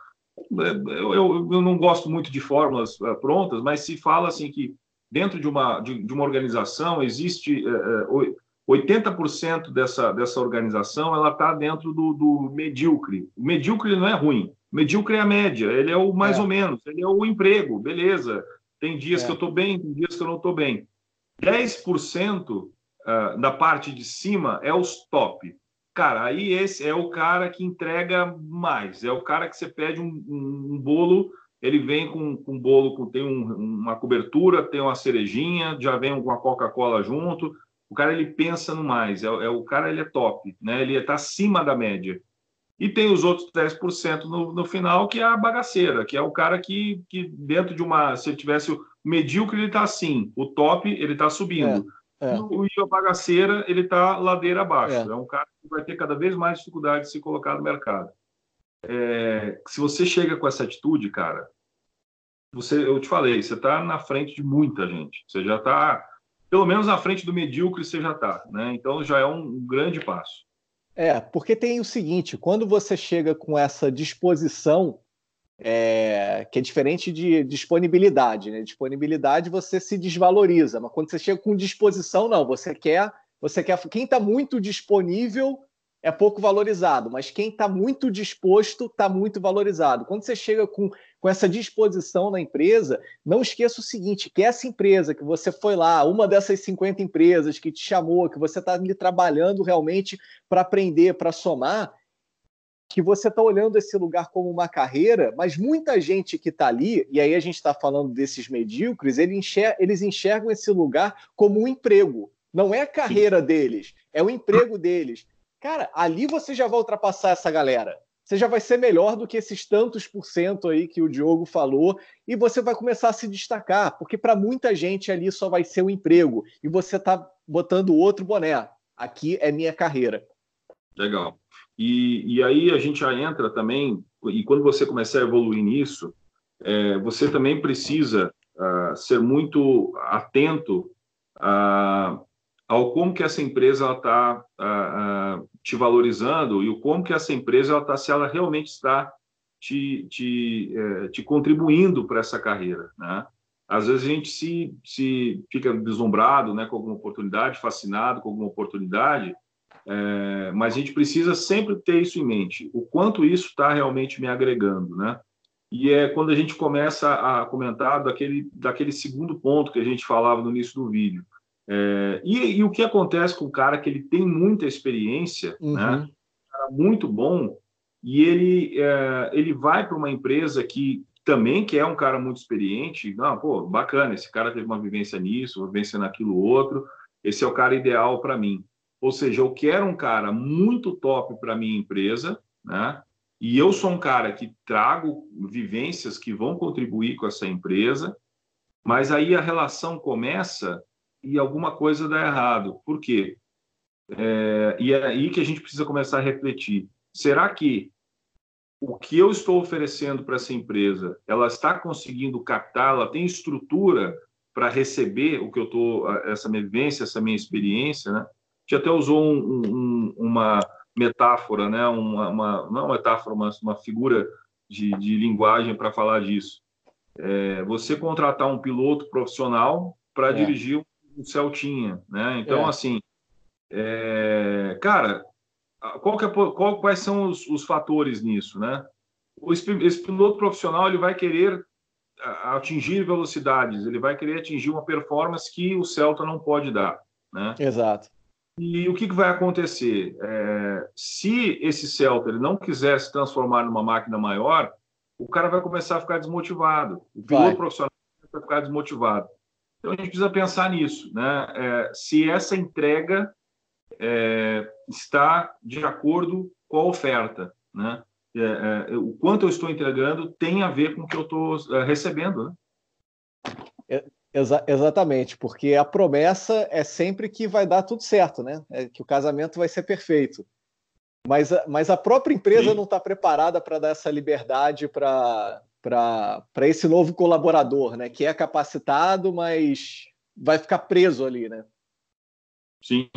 B: Eu, eu, eu não gosto muito de fórmulas uh, prontas, mas se fala assim que dentro de uma, de, de uma organização existe uh, 80% dessa, dessa organização ela está dentro do, do, medíocre. O medíocre não é ruim, o medíocre é a média, ele é o mais é. ou menos, ele é o emprego, beleza. Tem dias é. que eu estou bem, tem dias que eu não estou bem. 10% uh, da parte de cima é os top. Cara, aí esse é o cara que entrega mais. É o cara que você pede um, um, um bolo, ele vem com, com um bolo, com, tem um, uma cobertura, tem uma cerejinha, já vem com a Coca-Cola junto. O cara ele pensa no mais. É, é, o cara ele é top, né? Ele está acima da média. E tem os outros 10% no, no final, que é a bagaceira, que é o cara que, que dentro de uma. Se ele tivesse medíocre, ele está assim, o top, ele está subindo. É. É. O Iva Bagaceira, ele está ladeira abaixo. É. é. um cara que vai ter cada vez mais dificuldade de se colocar no mercado. É, se você chega com essa atitude, cara, você, eu te falei, você está na frente de muita gente. Você já está, pelo menos na frente do medíocre, você já está. Né? Então já é um, um grande passo.
A: É, porque tem o seguinte: quando você chega com essa disposição é, que é diferente de disponibilidade. Né? Disponibilidade você se desvaloriza, mas quando você chega com disposição, não. Você quer, você quer. Quem está muito disponível é pouco valorizado, mas quem está muito disposto está muito valorizado. Quando você chega com, com essa disposição na empresa, não esqueça o seguinte: que essa empresa que você foi lá, uma dessas 50 empresas que te chamou, que você está ali trabalhando realmente para aprender, para somar, que você está olhando esse lugar como uma carreira, mas muita gente que está ali, e aí a gente está falando desses medíocres, eles enxergam esse lugar como um emprego. Não é a carreira deles, é o emprego deles. Cara, ali você já vai ultrapassar essa galera. Você já vai ser melhor do que esses tantos por cento aí que o Diogo falou, e você vai começar a se destacar, porque para muita gente ali só vai ser o um emprego, e você está botando outro boné. Aqui é minha carreira.
B: Legal. E, e aí a gente já entra também, e quando você começar a evoluir nisso, é, você também precisa uh, ser muito atento ao como que essa empresa está uh, te valorizando e o como que essa empresa está, se ela realmente está te, te, eh, te contribuindo para essa carreira, né? Às vezes a gente se, se fica deslumbrado né, com alguma oportunidade, fascinado com alguma oportunidade, é, mas a gente precisa sempre ter isso em mente, o quanto isso está realmente me agregando, né? E é quando a gente começa a comentar daquele, daquele segundo ponto que a gente falava no início do vídeo. É, e, e, o que acontece com o cara que ele tem muita experiência, uhum. né? muito bom, e ele, é, ele vai para uma empresa que também que é um cara muito experiente, não, pô, bacana, esse cara teve uma vivência nisso, uma vivência naquilo outro, esse é o cara ideal para mim. Ou seja, eu quero um cara muito top para minha empresa, né? E eu sou um cara que trago vivências que vão contribuir com essa empresa, mas aí a relação começa e alguma coisa dá errado. Por quê? É, e é aí que a gente precisa começar a refletir. Será que o que eu estou oferecendo para essa empresa, ela está conseguindo captar, ela tem estrutura para receber o que eu estou, essa minha vivência, essa minha experiência, né? A gente até usou um, um, uma metáfora, né? Uma, uma, não uma metáfora, mas uma figura de, de linguagem para falar disso. É, você contratar um piloto profissional para é. dirigir um Celtinha, né? Então, é. assim, é, cara, qual que é, qual, quais são os, os, fatores nisso, né? Esse, esse piloto profissional ele vai querer atingir velocidades, ele vai querer atingir uma performance que o Celta não pode dar, né?
A: Exato.
B: E o que, que vai acontecer? É, se esse Celta ele não quiser se transformar numa máquina maior, o cara vai começar a ficar desmotivado. O piloto vai. profissional vai ficar desmotivado. Então a gente precisa pensar nisso, né? É, se essa entrega é, está de acordo com a oferta, né? É, é, o quanto eu estou entregando tem a ver com o que eu estou é, recebendo, né?
A: Exa exatamente, porque a promessa é sempre que vai dar tudo certo, né? É que o casamento vai ser perfeito. Mas, mas a própria empresa Sim. não está preparada para dar essa liberdade para esse novo colaborador, né? Que é capacitado, mas vai ficar preso ali, né?
B: Sim,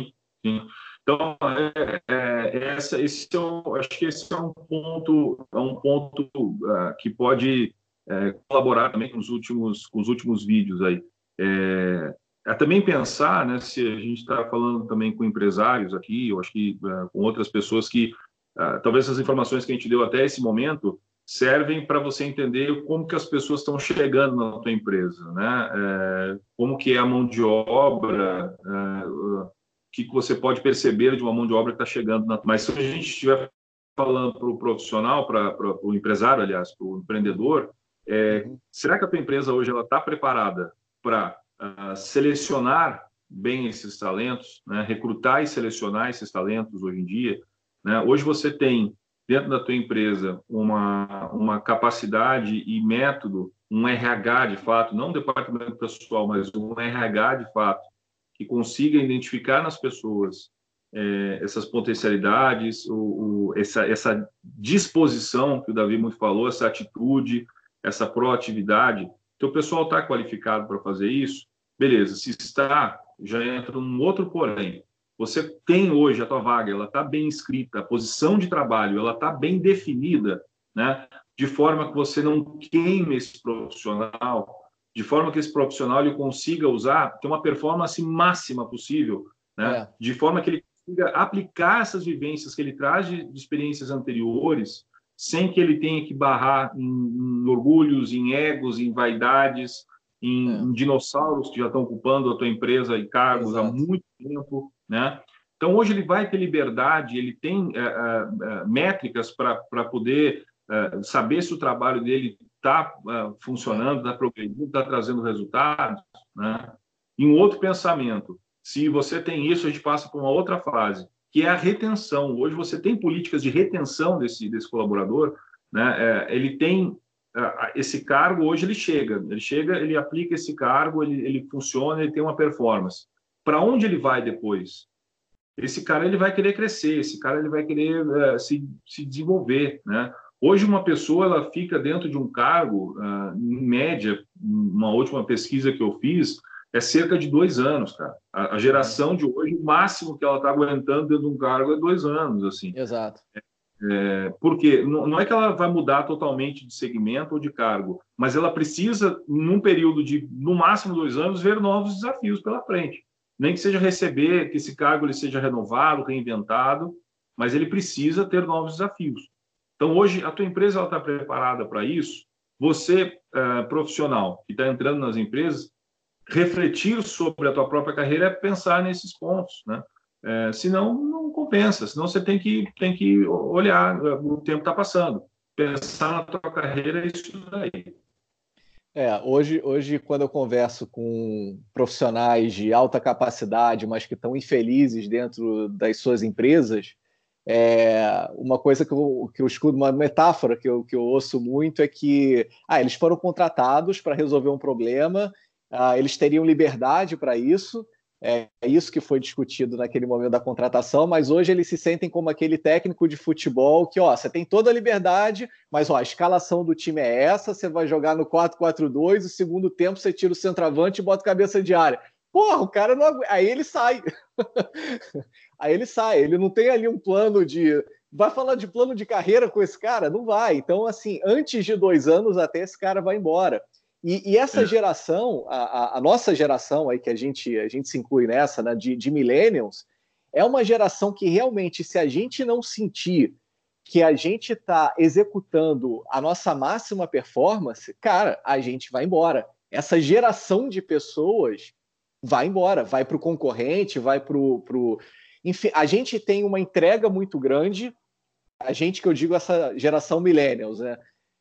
B: sim. Então, é, é, essa, esse é um, acho que esse é um ponto, é um ponto uh, que pode é, colaborar também com os últimos, com os últimos vídeos aí. É, é também pensar, né, se a gente está falando também com empresários aqui, eu acho que uh, com outras pessoas que uh, talvez as informações que a gente deu até esse momento servem para você entender como que as pessoas estão chegando na tua empresa, né? É, como que é a mão de obra, é, que você pode perceber de uma mão de obra que está chegando. Na... Mas se a gente estiver falando para o profissional, para o empresário, aliás, para o empreendedor, é, uhum. será que a tua empresa hoje ela está preparada para uh, selecionar bem esses talentos, né? recrutar e selecionar esses talentos hoje em dia? Né? Hoje você tem dentro da tua empresa uma, uma capacidade e método, um RH de fato, não um departamento pessoal, mas um RH de fato, que consiga identificar nas pessoas é, essas potencialidades, o, o, essa, essa disposição que o Davi muito falou, essa atitude, essa proatividade. Então, o pessoal está qualificado para fazer isso? Beleza, se está, já entra num outro porém. Você tem hoje a tua vaga, ela está bem escrita, a posição de trabalho, ela está bem definida, né? de forma que você não queime esse profissional, de forma que esse profissional ele consiga usar, ter uma performance máxima possível, né? É. de forma que ele consiga aplicar essas vivências que ele traz de, de experiências anteriores, sem que ele tenha que barrar em, em orgulhos, em egos, em vaidades, em, é. em, dinossauros que já estão ocupando a tua empresa e cargos Exato. há muito tempo, né? Então hoje ele vai ter liberdade, ele tem é, é, métricas para poder saber se o trabalho dele está uh, funcionando, está progredindo, está trazendo resultados, né? E um outro pensamento, se você tem isso, a gente passa para uma outra fase, que é a retenção. Hoje você tem políticas de retenção desse, desse colaborador, né? É, ele tem uh, esse cargo, hoje ele chega, ele chega, ele aplica esse cargo, ele, ele funciona, ele tem uma performance. Para onde ele vai depois? Esse cara ele vai querer crescer, esse cara ele vai querer uh, se, se desenvolver, né? Hoje, uma pessoa ela fica dentro de um cargo, uh, em média, uma última pesquisa que eu fiz, é cerca de dois anos, cara. A, a geração de hoje, o máximo que ela está aguentando dentro de um cargo é dois anos, assim.
A: Exato.
B: É, é, porque não, não é que ela vai mudar totalmente de segmento ou de cargo, mas ela precisa, num período de, no máximo, dois anos, ver novos desafios pela frente. Nem que seja receber, que esse cargo ele seja renovado, reinventado, mas ele precisa ter novos desafios. Então, hoje, a tua empresa está preparada para isso. Você, é, profissional, que está entrando nas empresas, refletir sobre a tua própria carreira é pensar nesses pontos, né? É, senão, não compensa. Senão, você tem que, tem que olhar, o tempo está passando. Pensar na tua carreira é isso daí.
A: É, hoje, hoje, quando eu converso com profissionais de alta capacidade, mas que estão infelizes dentro das suas empresas, É, uma coisa que eu, que eu escuto, uma metáfora que eu, que eu ouço muito é que ah, eles foram contratados para resolver um problema, ah, eles teriam liberdade para isso, é, é isso que foi discutido naquele momento da contratação, mas hoje eles se sentem como aquele técnico de futebol que, ó, você tem toda a liberdade, mas ó, a escalação do time é essa, você vai jogar no 4-4-2, o segundo tempo você tira o centroavante e bota cabeça de área. Porra, o cara não. Aí ele sai. Aí ele sai. Ele não tem ali um plano de. Vai falar de plano de carreira com esse cara? Não vai. Então, assim, antes de dois anos, até esse cara vai embora. E, e essa geração, a, a, nossa geração aí, que a gente, a gente se inclui nessa, né, de, de millennials, é uma geração que realmente, se a gente não sentir que a gente está executando a nossa máxima performance, cara, a gente vai embora. Essa geração de pessoas vai embora, vai para o concorrente, vai para o. Pro... Enfim, a gente tem uma entrega muito grande, a gente que eu digo essa geração millennials, né?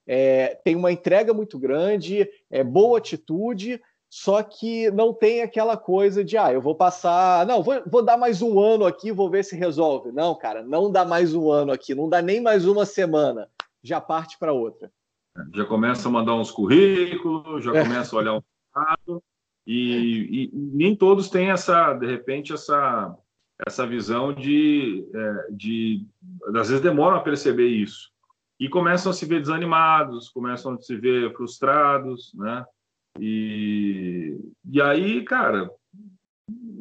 A: É, tem uma entrega muito grande, é boa atitude, só que não tem aquela coisa de ah, eu vou passar, não, vou, vou dar mais um ano aqui, vou ver se resolve. Não, cara, não dá mais um ano aqui, não dá nem mais uma semana, já parte para outra.
B: Já começa a mandar uns currículos, já é. começa a olhar um mercado, e, e, nem todos têm essa, de repente, essa, essa visão de, é, de. Às vezes demoram a perceber isso. E começam a se ver desanimados, começam a se ver frustrados, né? E, e aí, cara,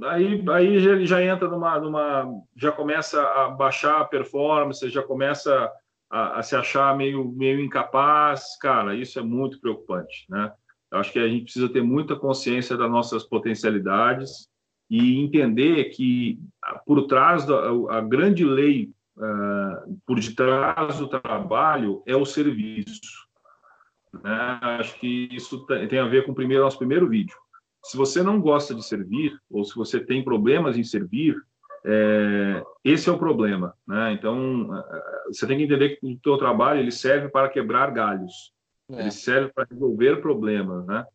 B: aí, aí ele já entra numa, numa. Já começa a baixar a performance, já começa a, a se achar meio, meio incapaz. Cara, isso é muito preocupante, né? Eu acho que a gente precisa ter muita consciência das nossas potencialidades e entender que por trás da a grande lei uh, por detrás do trabalho é o serviço. Né? Acho que isso tem a ver com o primeiro, nosso primeiro vídeo. Se você não gosta de servir ou se você tem problemas em servir, é, esse é o problema. Né? Então, você tem que entender que o teu trabalho ele serve para quebrar galhos. É. Ele serve para resolver problemas, né?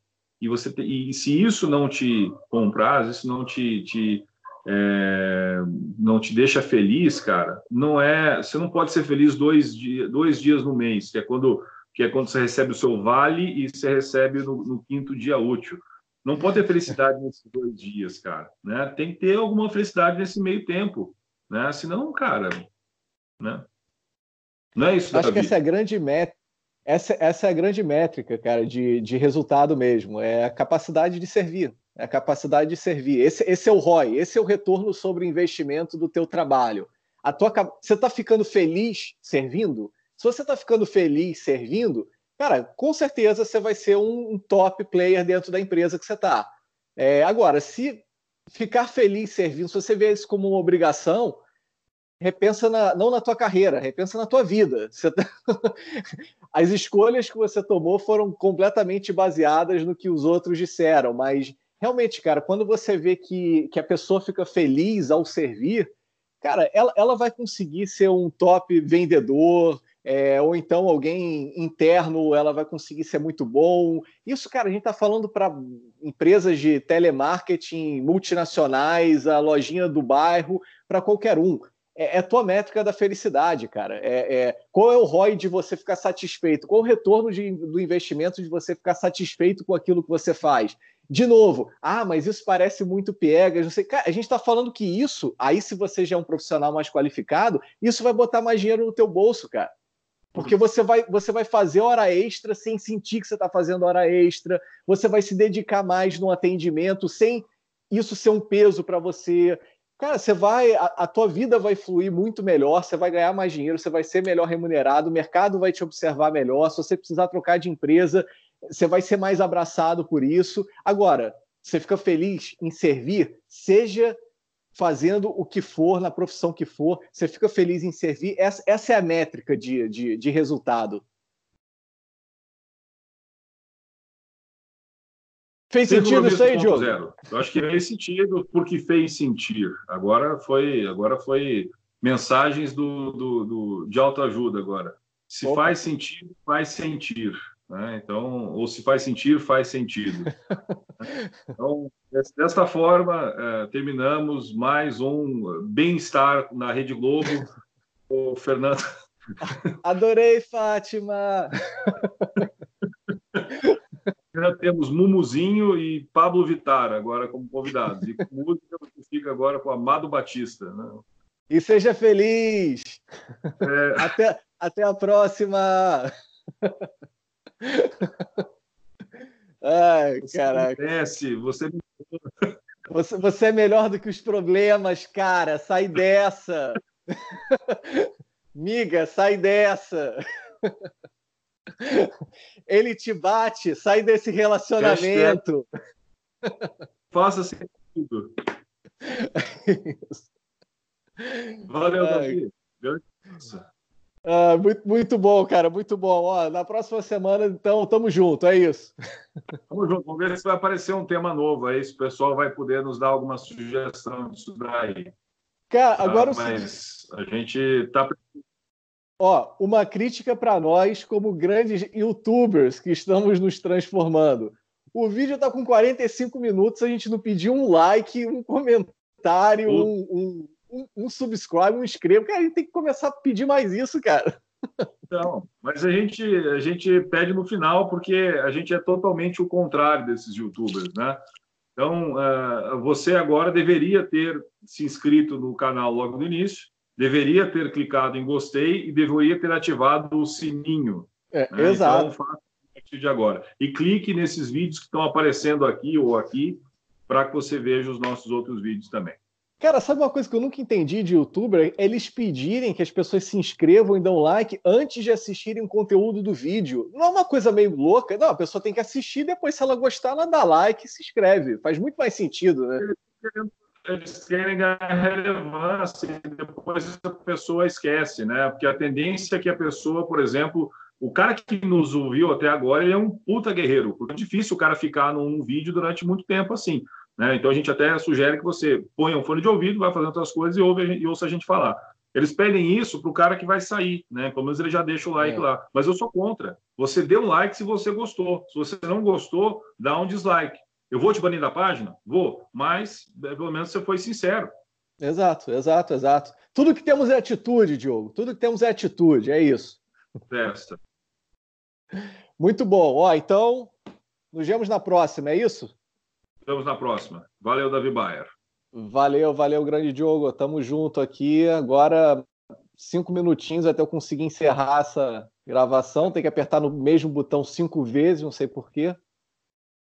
B: E você e se isso não te comprar, isso não te, te é, não te deixa feliz, cara, não é, você não pode ser feliz dois, dia, dois dias no mês, que é quando que é quando você recebe o seu vale e você recebe no, no quinto dia útil. Não pode ter felicidade nesses dois dias, cara, né? Tem que ter alguma felicidade nesse meio tempo, né? Senão, cara, né?
A: Não é isso. Acho que essa é a grande meta essa, essa é a grande métrica, cara, de, de resultado mesmo. É a capacidade de servir. É a capacidade de servir. Esse, esse é o ROI, esse é o retorno sobre o investimento do teu trabalho. A tua, você está ficando feliz servindo? Se você está ficando feliz servindo, cara, com certeza você vai ser um, um top player dentro da empresa que você está. É, agora, se ficar feliz servindo, se você vê isso como uma obrigação, repensa na, não na tua carreira, repensa na tua vida. Tá... As escolhas que você tomou foram completamente baseadas no que os outros disseram, mas realmente, cara, quando você vê que, que a pessoa fica feliz ao servir, cara, ela, ela vai conseguir ser um top vendedor, é, ou então alguém interno, ela vai conseguir ser muito bom. Isso, cara, a gente está falando para empresas de telemarketing multinacionais, a lojinha do bairro, para qualquer um é, é tua métrica da felicidade, cara. É, é, qual é o ROI de você ficar satisfeito? Qual o retorno de, do investimento de você ficar satisfeito com aquilo que você faz? De novo, ah, mas isso parece muito piegas. Não sei. Cara, a gente está falando que isso, aí se você já é um profissional mais qualificado, isso vai botar mais dinheiro no teu bolso, cara. Porque você vai, você vai fazer hora extra sem sentir que você está fazendo hora extra, você vai se dedicar mais no atendimento sem isso ser um peso para você cara, você vai, a, a, tua vida vai fluir muito melhor, você vai ganhar mais dinheiro, você vai ser melhor remunerado, o mercado vai te observar melhor, se você precisar trocar de empresa, você vai ser mais abraçado por isso. Agora, você fica feliz em servir, seja fazendo o que for, na profissão que for, você fica feliz em servir, essa, essa é a métrica de, de, de resultado. Fez sentido isso aí, Diogo?
B: Eu acho que fez sentido porque fez sentir. Agora foi, agora foi mensagens do, do, do de autoajuda agora. Se Opa. faz sentido, faz sentir. Né? Então, ou se faz sentir, faz sentido. então, desta forma, é, terminamos mais um bem-estar na Rede Globo. o Fernando.
A: Adorei, Fátima!
B: Já temos Mumuzinho e Pablo Vittar agora como convidados. E com música você fica agora com Amado Batista. Né?
A: E seja feliz! É... Até, até a próxima! Ai, você caraca.
B: Merece, você...
A: você... Você é melhor do que os problemas, cara. Sai dessa! Miga, sai dessa! Ele te bate, sai desse relacionamento.
B: Faça sentido. Valeu, Davi.
A: Ah, muito, muito bom, cara, muito bom. Ó, na próxima semana, então, tamo junto, é isso.
B: Tamo junto, vamos ver se vai aparecer um tema novo aí, se o pessoal vai poder nos dar alguma sugestão disso daí.
A: Cara, agora
B: ah, mas a gente tá
A: Ó, uma crítica para nós, como grandes youtubers que estamos nos transformando. O vídeo está com 45 minutos, a gente não pediu um like, um comentário, um, um, um, um subscribe, um inscreva. Cara, a gente tem que começar a pedir mais isso, cara.
B: Então, mas a gente, a gente pede no final porque a gente é totalmente o contrário desses youtubers, né? Então, uh, você agora deveria ter se inscrito no canal logo no início, deveria ter clicado em gostei e deveria ter ativado o sininho.
A: É, né? Exato.
B: Então, faça a partir de agora. E clique nesses vídeos que estão aparecendo aqui ou aqui para que você veja os nossos outros vídeos também.
A: Cara, sabe uma coisa que eu nunca entendi de youtuber? Eles pedirem que as pessoas se inscrevam e dão like antes de assistirem o conteúdo do vídeo. Não é uma coisa meio louca? Não, a pessoa tem que assistir, depois, se ela gostar, ela dá like e se inscreve. Faz muito mais sentido, né?
B: eles querem ganhar relevância e depois a pessoa esquece, né? Porque a tendência é que a pessoa, por exemplo, o cara que nos ouviu até agora, ele é um puta guerreiro, porque é difícil o cara ficar num vídeo durante muito tempo assim. Né? Então a gente até sugere que você ponha um fone de ouvido, vai fazendo outras coisas e, ouve, e ouça a gente falar. Eles pedem isso para o cara que vai sair, né? Pelo menos ele já deixa o like é. lá. Mas eu sou contra. Você dê um like se você gostou. Se você não gostou, dá um dislike. Eu vou te banir da página? Vou, mas é, pelo menos você foi sincero.
A: Exato, exato, exato. Tudo que temos é atitude, Diogo. Tudo que temos é atitude, é isso.
B: Festa.
A: Muito bom. Ó, então, nos vemos na próxima, é isso?
B: Nos vemos na próxima. Valeu, Davi Bayer.
A: Valeu, valeu, grande Diogo. Tamo junto aqui. Agora, cinco minutinhos até eu conseguir encerrar essa gravação. Tem que apertar no mesmo botão cinco vezes, não sei porquê.